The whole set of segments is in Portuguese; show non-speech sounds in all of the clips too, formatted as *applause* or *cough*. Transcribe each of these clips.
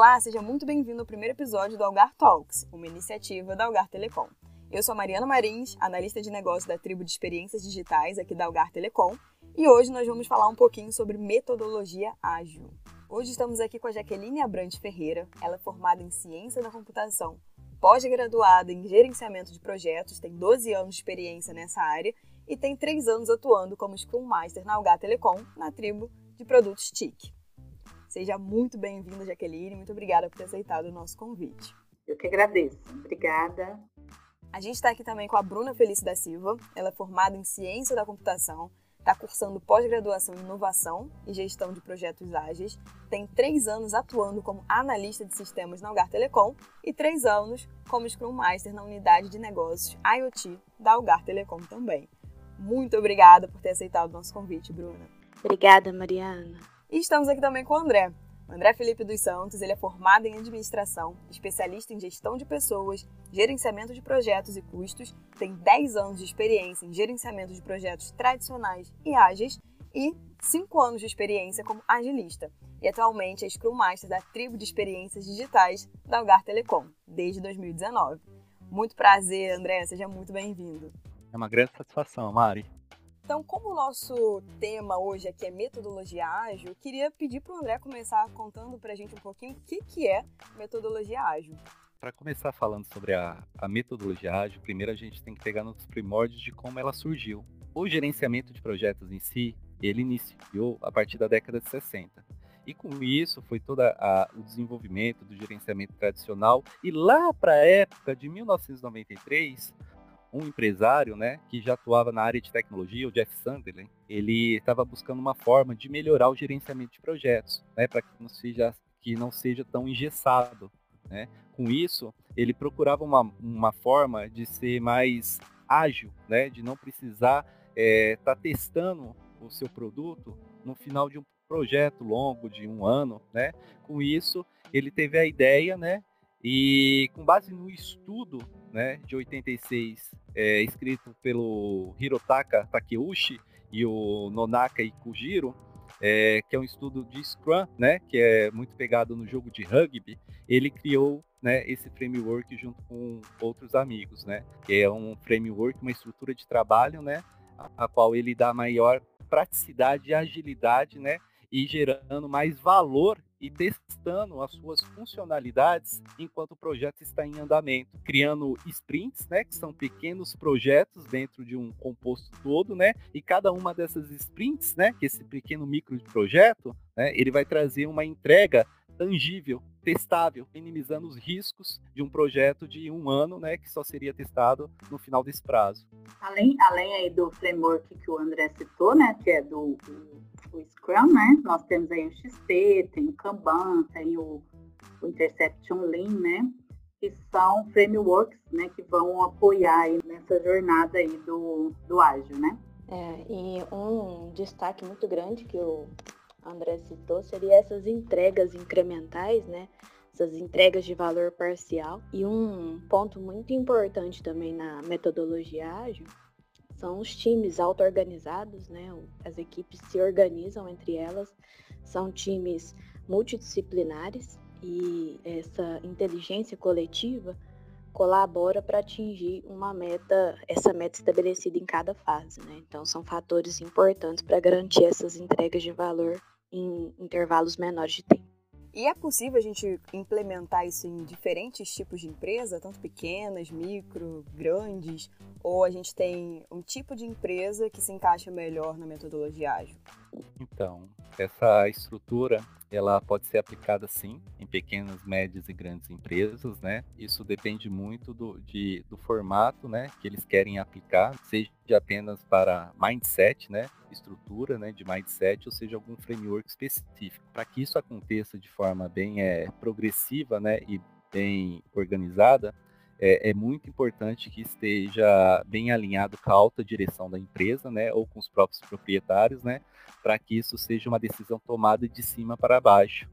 Olá, seja muito bem-vindo ao primeiro episódio do Algar Talks, uma iniciativa da Algar Telecom. Eu sou a Mariana Marins, analista de negócios da tribo de experiências digitais aqui da Algar Telecom, e hoje nós vamos falar um pouquinho sobre metodologia ágil. Hoje estamos aqui com a Jaqueline Abrante Ferreira, ela é formada em ciência da computação, pós-graduada em gerenciamento de projetos, tem 12 anos de experiência nessa área e tem 3 anos atuando como Scrum Master na Algar Telecom, na tribo de produtos TIC. Seja muito bem-vinda, Jaqueline. Muito obrigada por ter aceitado o nosso convite. Eu que agradeço. Obrigada. A gente está aqui também com a Bruna Felice da Silva. Ela é formada em Ciência da Computação, está cursando pós-graduação em Inovação e Gestão de Projetos Ágeis, tem três anos atuando como analista de sistemas na Algar Telecom e três anos como Scrum Master na unidade de negócios IoT da Algar Telecom também. Muito obrigada por ter aceitado o nosso convite, Bruna. Obrigada, Mariana. E estamos aqui também com o André. O André Felipe dos Santos, ele é formado em administração, especialista em gestão de pessoas, gerenciamento de projetos e custos, tem 10 anos de experiência em gerenciamento de projetos tradicionais e ágeis e 5 anos de experiência como agilista. E atualmente é Scrum Master da tribo de experiências digitais da Algar Telecom, desde 2019. Muito prazer, André, seja muito bem-vindo. É uma grande satisfação, Mari. Então, como o nosso tema hoje aqui é metodologia ágil, queria pedir para o André começar contando para a gente um pouquinho o que, que é metodologia ágil. Para começar falando sobre a, a, metodologia ágil, primeiro a gente tem que pegar nos primórdios de como ela surgiu. O gerenciamento de projetos em si, ele iniciou a partir da década de 60. E com isso foi todo o desenvolvimento do gerenciamento tradicional. E lá para a época de 1993, um empresário, né, que já atuava na área de tecnologia, o Jeff Sunderland, ele estava buscando uma forma de melhorar o gerenciamento de projetos, né, para que não seja que não seja tão engessado, né? Com isso, ele procurava uma, uma forma de ser mais ágil, né, de não precisar estar é, tá testando o seu produto no final de um projeto longo de um ano, né? Com isso, ele teve a ideia, né, e com base no estudo né, de 86, é, escrito pelo Hirotaka Takeuchi e o Nonaka Ikujiro, é, que é um estudo de Scrum, né, que é muito pegado no jogo de rugby, ele criou né, esse framework junto com outros amigos, né, que é um framework, uma estrutura de trabalho, né, a, a qual ele dá maior praticidade e agilidade, né, e gerando mais valor e testando as suas funcionalidades enquanto o projeto está em andamento, criando sprints, né, que são pequenos projetos dentro de um composto todo, né, e cada uma dessas sprints, né, que esse pequeno micro projeto, né, ele vai trazer uma entrega tangível, testável, minimizando os riscos de um projeto de um ano, né, que só seria testado no final desse prazo. Além, além aí do framework que o André citou, né, que é do o Scrum, né? Nós temos aí o XP, tem o Kanban, tem o, o Interception Lean, né? Que são frameworks, né? Que vão apoiar aí nessa jornada aí do, do ágil, né? É, e um destaque muito grande que o André citou seria essas entregas incrementais, né? Essas entregas de valor parcial. E um ponto muito importante também na metodologia ágil são os times auto-organizados, né? As equipes se organizam entre elas, são times multidisciplinares e essa inteligência coletiva colabora para atingir uma meta, essa meta estabelecida em cada fase, né? Então são fatores importantes para garantir essas entregas de valor em intervalos menores de tempo. E é possível a gente implementar isso em diferentes tipos de empresa, tanto pequenas, micro, grandes, ou a gente tem um tipo de empresa que se encaixa melhor na metodologia ágil? Então, essa estrutura ela pode ser aplicada sim em pequenas, médias e grandes empresas, né? Isso depende muito do, de, do formato, né, que eles querem aplicar, seja apenas para mindset, né, estrutura, né, de mindset, ou seja algum framework específico. Para que isso aconteça de forma bem é, progressiva, né, e bem organizada, é, é, muito importante que esteja bem alinhado com a alta direção da empresa, né, ou com os próprios proprietários, né, para que isso seja uma decisão tomada de cima para baixo,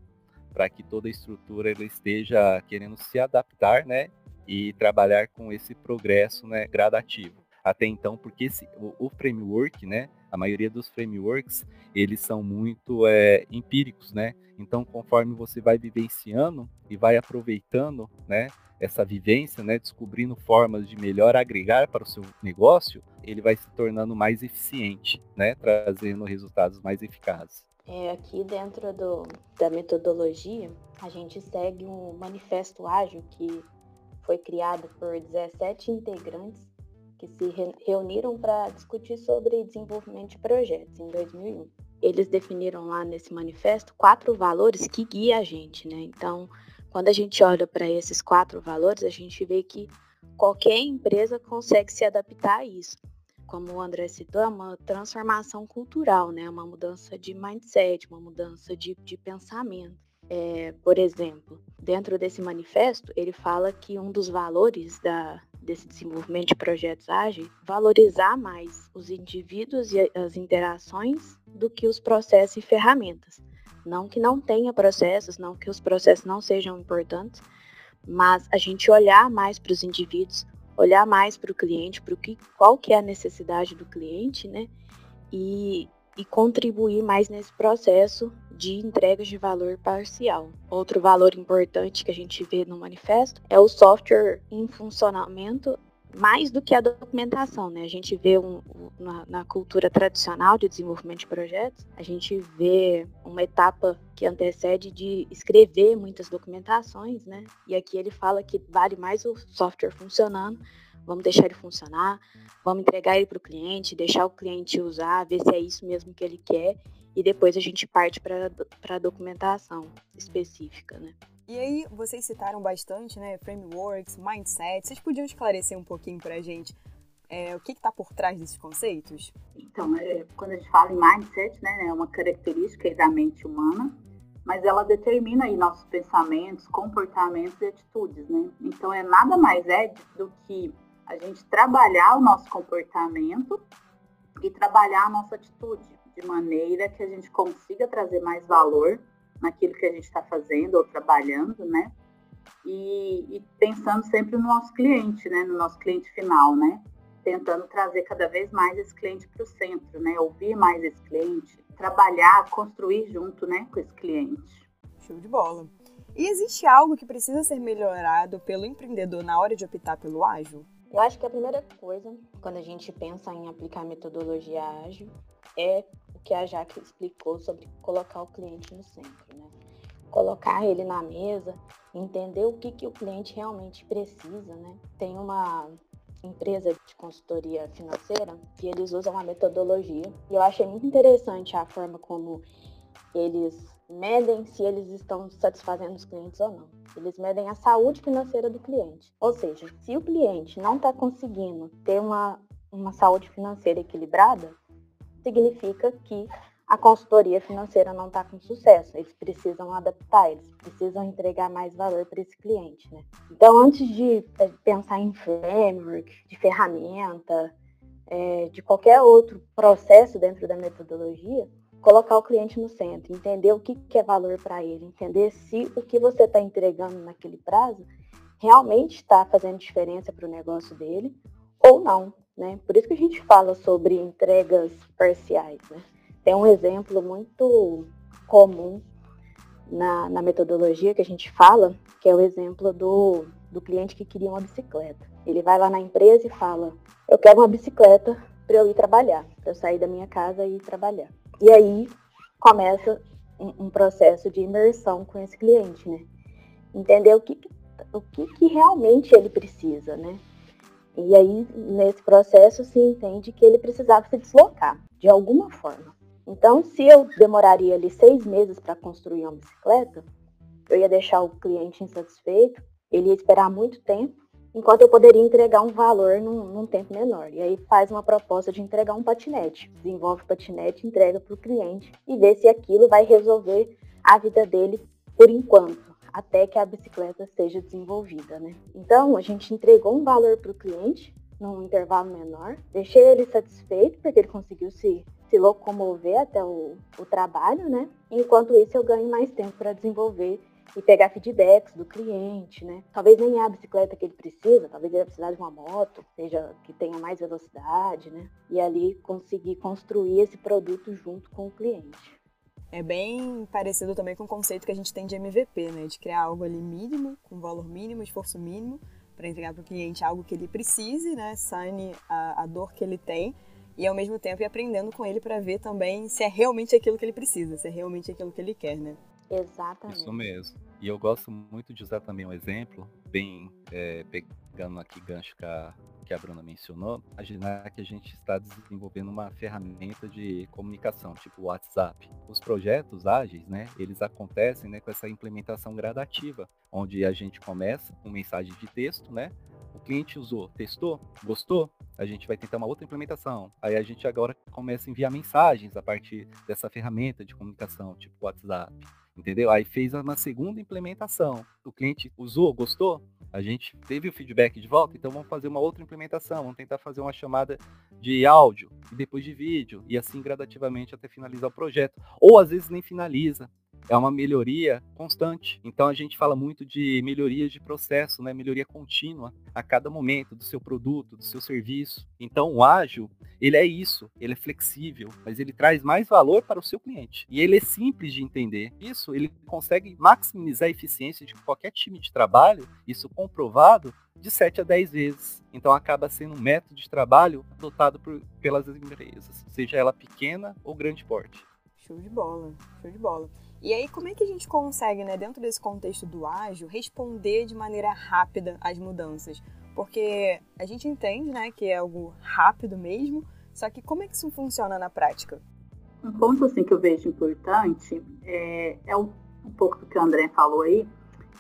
para que toda a estrutura ela esteja querendo se adaptar, né, e trabalhar com esse progresso, né, gradativo. Até então, porque esse, o, o framework, né, A maioria dos frameworks, eles são muito é, empíricos, né? Então, conforme você vai vivenciando e vai aproveitando, né, essa vivência, né, descobrindo formas de melhor agregar para o seu negócio, ele vai se tornando mais eficiente, né, trazendo resultados mais eficazes. É, aqui dentro do, da metodologia, a gente segue um manifesto ágil que foi criado por 17 integrantes que se reuniram para discutir sobre desenvolvimento de projetos em 2001. Eles definiram lá nesse manifesto quatro valores que guiam a gente, né? Então, quando a gente olha para esses quatro valores, a gente vê que qualquer empresa consegue se adaptar a isso como o André citou, é uma transformação cultural, né? uma mudança de mindset, uma mudança de, de pensamento. É, por exemplo, dentro desse manifesto, ele fala que um dos valores da, desse desenvolvimento de projetos ágeis valorizar mais os indivíduos e as interações do que os processos e ferramentas. Não que não tenha processos, não que os processos não sejam importantes, mas a gente olhar mais para os indivíduos, olhar mais para o cliente, para que qual que é a necessidade do cliente, né? E, e contribuir mais nesse processo de entregas de valor parcial. Outro valor importante que a gente vê no manifesto é o software em funcionamento mais do que a documentação, né? A gente vê um, na, na, cultura tradicional de desenvolvimento de projetos, a gente vê uma etapa que antecede de escrever muitas documentações, né? E aqui ele fala que vale mais o software funcionando, vamos deixar ele funcionar, vamos entregar ele para o cliente, deixar o cliente usar, ver se é isso mesmo que ele quer, e depois a gente parte para a documentação específica, né? E aí, vocês citaram bastante, né? Frameworks, mindset. Vocês podiam esclarecer um pouquinho para a gente é, o que está por trás desses conceitos? Então, é, quando a gente fala em mindset, né, é uma característica da mente humana, mas ela determina aí nossos pensamentos, comportamentos e atitudes, né? Então, é nada mais é do que a gente trabalhar o nosso comportamento e trabalhar a nossa atitude de maneira que a gente consiga trazer mais valor naquilo que a gente está fazendo ou trabalhando, né? E, e, pensando sempre no nosso cliente, né? No nosso cliente final, né? Tentando trazer cada vez mais esse cliente para o centro, né? Ouvir mais esse cliente, trabalhar, construir junto, né? Com esse cliente. Show de bola. E existe algo que precisa ser melhorado pelo empreendedor na hora de optar pelo ágil? Eu acho que a primeira coisa, quando a gente pensa em aplicar metodologia ágil, é que a Jaque explicou sobre colocar o cliente no centro, né? Colocar ele na mesa, entender o que, que o cliente realmente precisa, né? Tem uma empresa de consultoria financeira que eles usam a metodologia e eu achei muito interessante a forma como eles medem se eles estão satisfazendo os clientes ou não. Eles medem a saúde financeira do cliente. Ou seja, se o cliente não está conseguindo ter uma, uma saúde financeira equilibrada, significa que a consultoria financeira não está com sucesso. Eles precisam adaptar, eles precisam entregar mais valor para esse cliente. Né? Então, antes de é, pensar em framework, de ferramenta, é, de qualquer outro processo dentro da metodologia, colocar o cliente no centro, entender o que, que é valor para ele, entender se o que você está entregando naquele prazo realmente está fazendo diferença para o negócio dele ou não. Né? Por isso que a gente fala sobre entregas parciais. Né? Tem um exemplo muito comum na, na, metodologia que a gente fala, que é o exemplo do, do cliente que queria uma bicicleta. Ele vai lá na empresa e fala: Eu quero uma bicicleta para eu ir trabalhar, para eu sair da minha casa e ir trabalhar. E aí começa um, um processo de imersão com esse cliente, né? Entender o que, o que, que realmente ele precisa, né? E aí, nesse processo, se entende que ele precisava se deslocar, de alguma forma. Então, se eu demoraria ali seis meses para construir uma bicicleta, eu ia deixar o cliente insatisfeito, ele ia esperar muito tempo, enquanto eu poderia entregar um valor num, num tempo menor. E aí faz uma proposta de entregar um patinete. Desenvolve o patinete, entrega para o cliente e vê se aquilo vai resolver a vida dele por enquanto até que a bicicleta seja desenvolvida, né? Então, a gente entregou um valor para o cliente num intervalo menor, deixei ele satisfeito porque ele conseguiu se, se locomover até o, o trabalho, né? Enquanto isso, eu ganho mais tempo para desenvolver e pegar feedbacks do cliente, né? Talvez nem a bicicleta que ele precisa, talvez ele precisar de uma moto, seja que tenha mais velocidade, né? E ali conseguir construir esse produto junto com o cliente. É bem parecido também com o conceito que a gente tem de MVP, né? De criar algo ali mínimo, com valor mínimo, esforço mínimo, para entregar para o cliente algo que ele precise, né? Sane a, a dor que ele tem e ao mesmo tempo ir aprendendo com ele para ver também se é realmente aquilo que ele precisa, se é realmente aquilo que ele quer, né? Exatamente. Isso mesmo. E eu gosto muito de usar também um exemplo, bem é, pegando aqui gancho que a, que a Bruna mencionou, imaginar que a gente está desenvolvendo uma ferramenta de comunicação, tipo WhatsApp. Os projetos ágeis, né, eles acontecem né, com essa implementação gradativa, onde a gente começa com mensagem de texto, né, o cliente usou, testou, gostou, a gente vai tentar uma outra implementação. Aí a gente agora começa a enviar mensagens a partir dessa ferramenta de comunicação, tipo WhatsApp entendeu? Aí fez uma segunda implementação. O cliente usou, gostou? A gente teve o feedback de volta, então vamos fazer uma outra implementação, vamos tentar fazer uma chamada de áudio e depois de vídeo, e assim gradativamente até finalizar o projeto. Ou às vezes nem finaliza, é uma melhoria constante. Então a gente fala muito de melhorias de processo, né? melhoria contínua a cada momento do seu produto, do seu serviço. Então o ágil, ele é isso, ele é flexível, mas ele traz mais valor para o seu cliente. E ele é simples de entender. Isso ele consegue maximizar a eficiência de qualquer time de trabalho, isso comprovado de 7 a 10 vezes. Então acaba sendo um método de trabalho adotado por, pelas empresas, seja ela pequena ou grande porte. Show de bola, show de bola. E aí, como é que a gente consegue, né, dentro desse contexto do ágil, responder de maneira rápida às mudanças? Porque a gente entende, né, que é algo rápido mesmo, só que como é que isso funciona na prática? Um ponto assim que eu vejo importante é, é um, um pouco do que o André falou aí,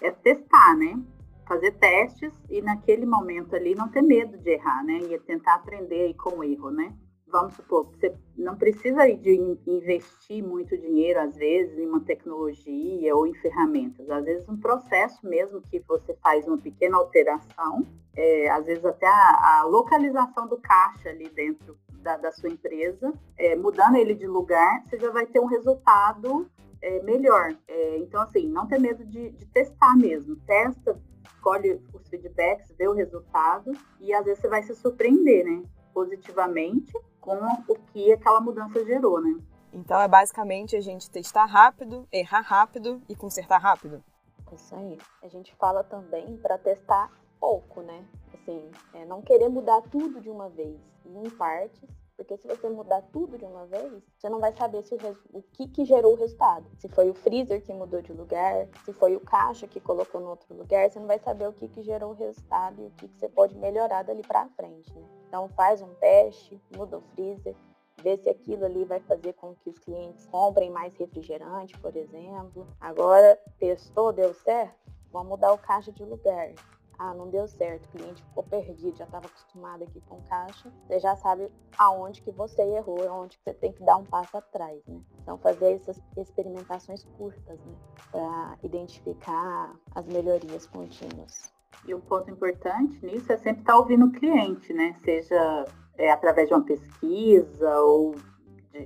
é testar, né? Fazer testes e naquele momento ali não ter medo de errar, né? E tentar aprender aí com o erro, né? Vamos supor, você não precisa de investir muito dinheiro, às vezes, em uma tecnologia ou em ferramentas. Às vezes, um processo mesmo que você faz uma pequena alteração, é, às vezes até a, a, localização do caixa ali dentro da, da sua empresa, é, mudando ele de lugar, você já vai ter um resultado é, melhor. É, então, assim, não ter medo de, de testar mesmo. Testa, escolhe os feedbacks, vê o resultado e às vezes você vai se surpreender, né? Positivamente com o que aquela mudança gerou, né? Então é basicamente a gente testar rápido, errar rápido e consertar rápido. Isso aí. A gente fala também para testar pouco, né? Assim, é não querer mudar tudo de uma vez, em partes, porque se você mudar tudo de uma vez, você não vai saber se o, o que, que gerou o resultado. Se foi o freezer que mudou de lugar, se foi o caixa que colocou no outro lugar, você não vai saber o que, que gerou o resultado e o que, que você pode melhorar dali para frente. Né? Então faz um teste, muda o freezer, vê se aquilo ali vai fazer com que os clientes comprem mais refrigerante, por exemplo. Agora testou, deu certo? Vamos mudar o caixa de lugar. Ah, não deu certo, o cliente ficou perdido, já estava acostumado aqui com caixa, você já sabe aonde que você errou, aonde que você tem que dar um passo atrás, né? Então fazer essas experimentações curtas, né? Para identificar as melhorias contínuas. E um ponto importante nisso é sempre estar tá ouvindo o cliente, né? Seja é, através de uma pesquisa ou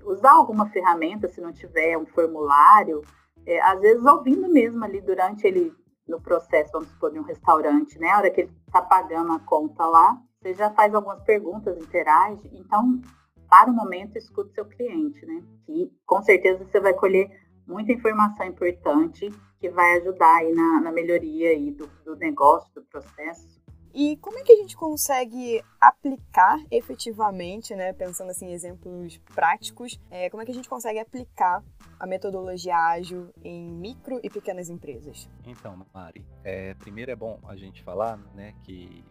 usar alguma ferramenta, se não tiver um formulário, é, às vezes ouvindo mesmo ali durante ele no processo, vamos supor, de um restaurante, né? A hora que ele está pagando a conta lá, você já faz algumas perguntas, interage. Então, para o momento, escute seu cliente, né? E com certeza você vai colher muita informação importante que vai ajudar aí na, na melhoria aí do, do negócio, do processo. E como é que a gente consegue aplicar efetivamente, né, pensando assim em exemplos práticos, é, como é que a gente consegue aplicar a metodologia ágil em micro e pequenas empresas? Então, Mari, é, primeiro é bom a gente falar, né, que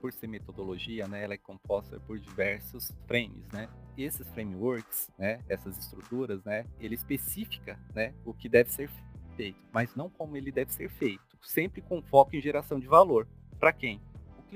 por ser metodologia, né, ela é composta por diversos frames, né? E esses frameworks, né, essas estruturas, né, ele especifica, né, o que deve ser feito, mas não como ele deve ser feito, sempre com foco em geração de valor. Para quem?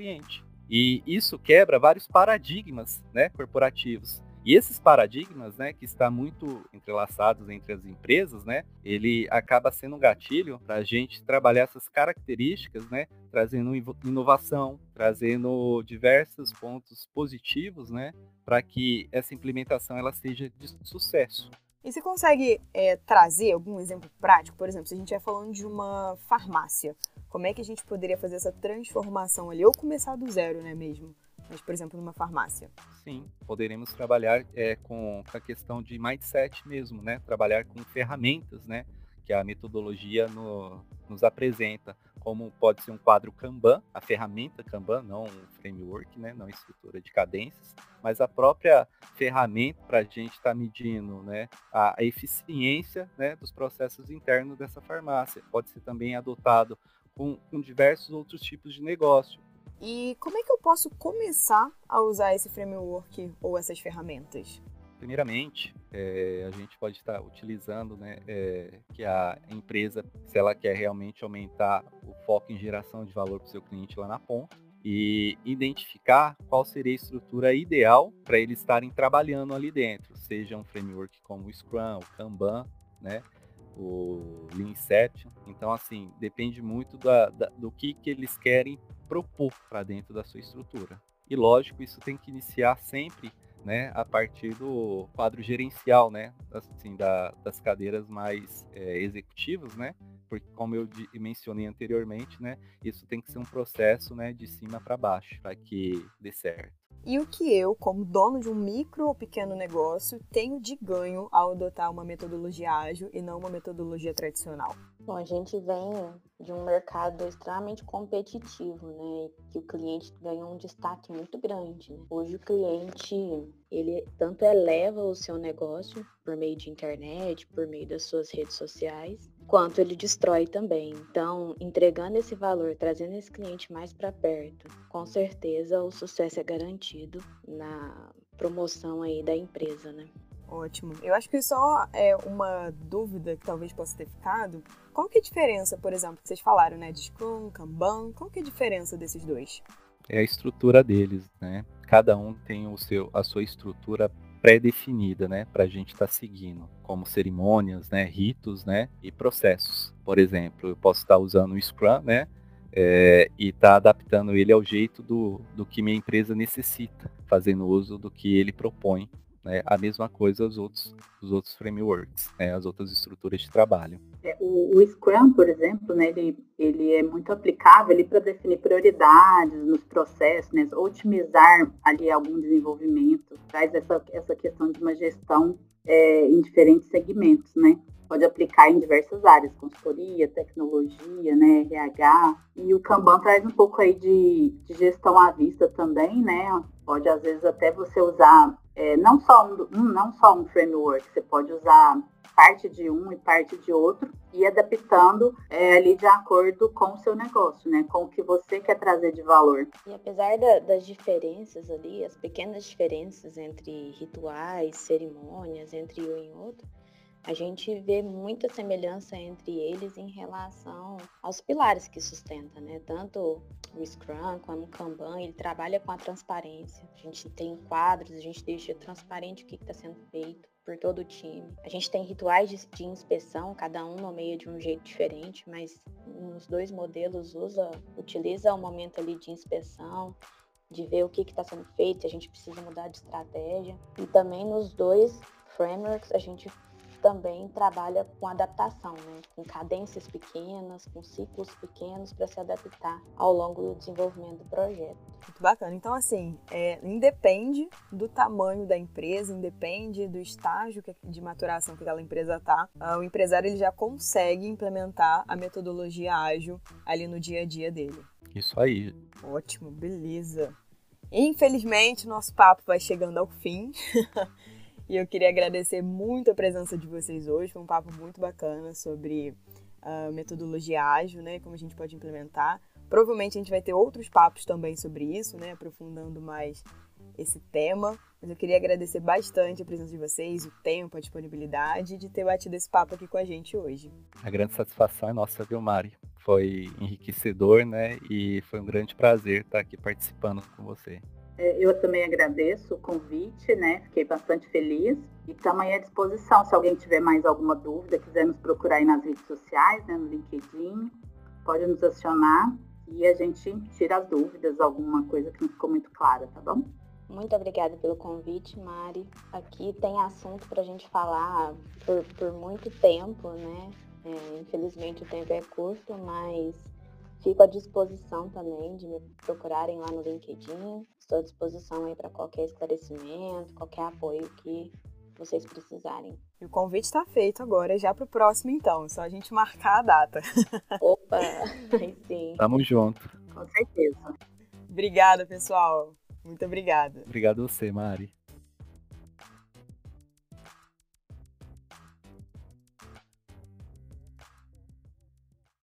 Cliente. E isso quebra vários paradigmas né, corporativos. E esses paradigmas, né, que está muito entrelaçados entre as empresas, né, ele acaba sendo um gatilho para a gente trabalhar essas características, né, trazendo inovação, trazendo diversos pontos positivos, né, para que essa implementação ela seja de sucesso. E você consegue é, trazer algum exemplo prático? Por exemplo, se a gente estiver falando de uma farmácia, como é que a gente poderia fazer essa transformação ali? Ou começar do zero, né, mesmo? Mas, por exemplo, numa farmácia. Sim, poderemos trabalhar é, com a questão de mindset mesmo, né? Trabalhar com ferramentas, né? Que a metodologia no, nos apresenta como pode ser um quadro Kanban, a ferramenta Kanban, não um framework, né, não estrutura de cadências, mas a própria ferramenta para a gente estar tá medindo né, a, a eficiência né, dos processos internos dessa farmácia. Pode ser também adotado com, com diversos outros tipos de negócio. E como é que eu posso começar a usar esse framework ou essas ferramentas? Primeiramente, é, a gente pode estar utilizando né, é, que a empresa, se ela quer realmente aumentar o foco em geração de valor para o seu cliente lá na ponta, e identificar qual seria a estrutura ideal para eles estarem trabalhando ali dentro, seja um framework como o Scrum, o Kanban, né, o Lean Inception. Então, assim, depende muito da, da, do que, que eles querem propor para dentro da sua estrutura. E lógico, isso tem que iniciar sempre né, a partir do quadro gerencial, né, assim, da, das cadeiras mais é, executivas, né, porque como eu mencionei anteriormente, né, isso tem que ser um processo, né, de cima para baixo, para que dê certo. E o que eu, como dono de um micro ou pequeno negócio, tenho de ganho ao adotar uma metodologia ágil e não uma metodologia tradicional? Bom, a gente vem de um mercado extremamente competitivo, né? Que o cliente ganhou um destaque muito grande. Né? Hoje o cliente, ele tanto eleva o seu negócio por meio de internet, por meio das suas redes sociais, quanto ele destrói também. Então, entregando esse valor, trazendo esse cliente mais para perto, com certeza o sucesso é garantido na promoção aí da empresa, né? Ótimo. Eu acho que só é uma dúvida que talvez possa ter ficado. Qual que é a diferença, por exemplo, que vocês falaram, né, de Scrum, Kanban? Qual que é a diferença desses dois? É a estrutura deles, né? Cada um tem o seu, a sua estrutura pré-definida, né, para a gente estar tá seguindo, como cerimônias, né, ritos, né, e processos. Por exemplo, eu posso estar tá usando o Scrum, né, é, e estar tá adaptando ele ao jeito do, do que minha empresa necessita, fazendo uso do que ele propõe né, a mesma coisa os outros, os outros frameworks, né, as outras estruturas de trabalho. É, o, o, Scrum, por exemplo, né, ele, ele é muito aplicável para definir prioridades nos processos, né, otimizar ali algum desenvolvimento, traz essa, essa questão de uma gestão é, em diferentes segmentos, né? Pode aplicar em diversas áreas, consultoria, tecnologia, né, RH. E o Kanban traz um pouco aí de, de gestão à vista também, né? Pode, às vezes, até você usar é, não, só um, não só um framework, você pode usar parte de um e parte de outro e adaptando é, ali de acordo com o seu negócio, né? Com o que você quer trazer de valor. E apesar da, das diferenças ali, as pequenas diferenças entre rituais, cerimônias, entre um e outro, a gente vê muita semelhança entre eles em relação aos pilares que sustenta, né? Tanto o Scrum como o Kanban, ele trabalha com a transparência. A gente tem quadros, a gente deixa transparente o que está sendo feito por todo o time. A gente tem rituais de, de, inspeção, cada um nomeia de um jeito diferente, mas nos dois modelos usa, utiliza o momento ali de inspeção, de ver o que está sendo feito, se a gente precisa mudar de estratégia. E também nos dois frameworks a gente também trabalha com adaptação, né? com cadências pequenas, com ciclos pequenos para se adaptar ao longo do desenvolvimento do projeto. Muito bacana. Então, assim, é, independe do tamanho da empresa, independe do estágio de maturação que aquela empresa está, ah, o empresário ele já consegue implementar a metodologia ágil ali no dia a dia dele. Isso aí. Ótimo, beleza. Infelizmente, nosso papo vai chegando ao fim. *laughs* E eu queria agradecer muito a presença de vocês hoje. Foi um papo muito bacana sobre a metodologia ágil, né? Como a gente pode implementar. Provavelmente a gente vai ter outros papos também sobre isso, né? Aprofundando mais esse tema. Mas eu queria agradecer bastante a presença de vocês, o tempo, a disponibilidade de ter batido esse papo aqui com a gente hoje. A grande satisfação é nossa, viu, Mari? Foi enriquecedor, né? E foi um grande prazer estar aqui participando com você. É, eu também agradeço o convite, né? Fiquei bastante feliz. E estamos à disposição. Se alguém tiver mais alguma dúvida, quiser nos procurar aí nas redes sociais, né, no LinkedIn, pode nos acionar e a gente tira as dúvidas, alguma coisa que não ficou muito clara, tá bom? Muito obrigada pelo convite, Mari. Aqui tem assunto para a gente falar por, por muito tempo, né? É, infelizmente o tempo é curto, mas fico à disposição também de me procurarem lá no LinkedIn. Estou à disposição aí para qualquer esclarecimento, qualquer apoio que vocês precisarem. E o convite está feito agora, já para o próximo então, só a gente marcar a data. *laughs* Opa, sim. Tamo junto. Com certeza. Obrigada, pessoal. Muito obrigada. Obrigado a você, Mari.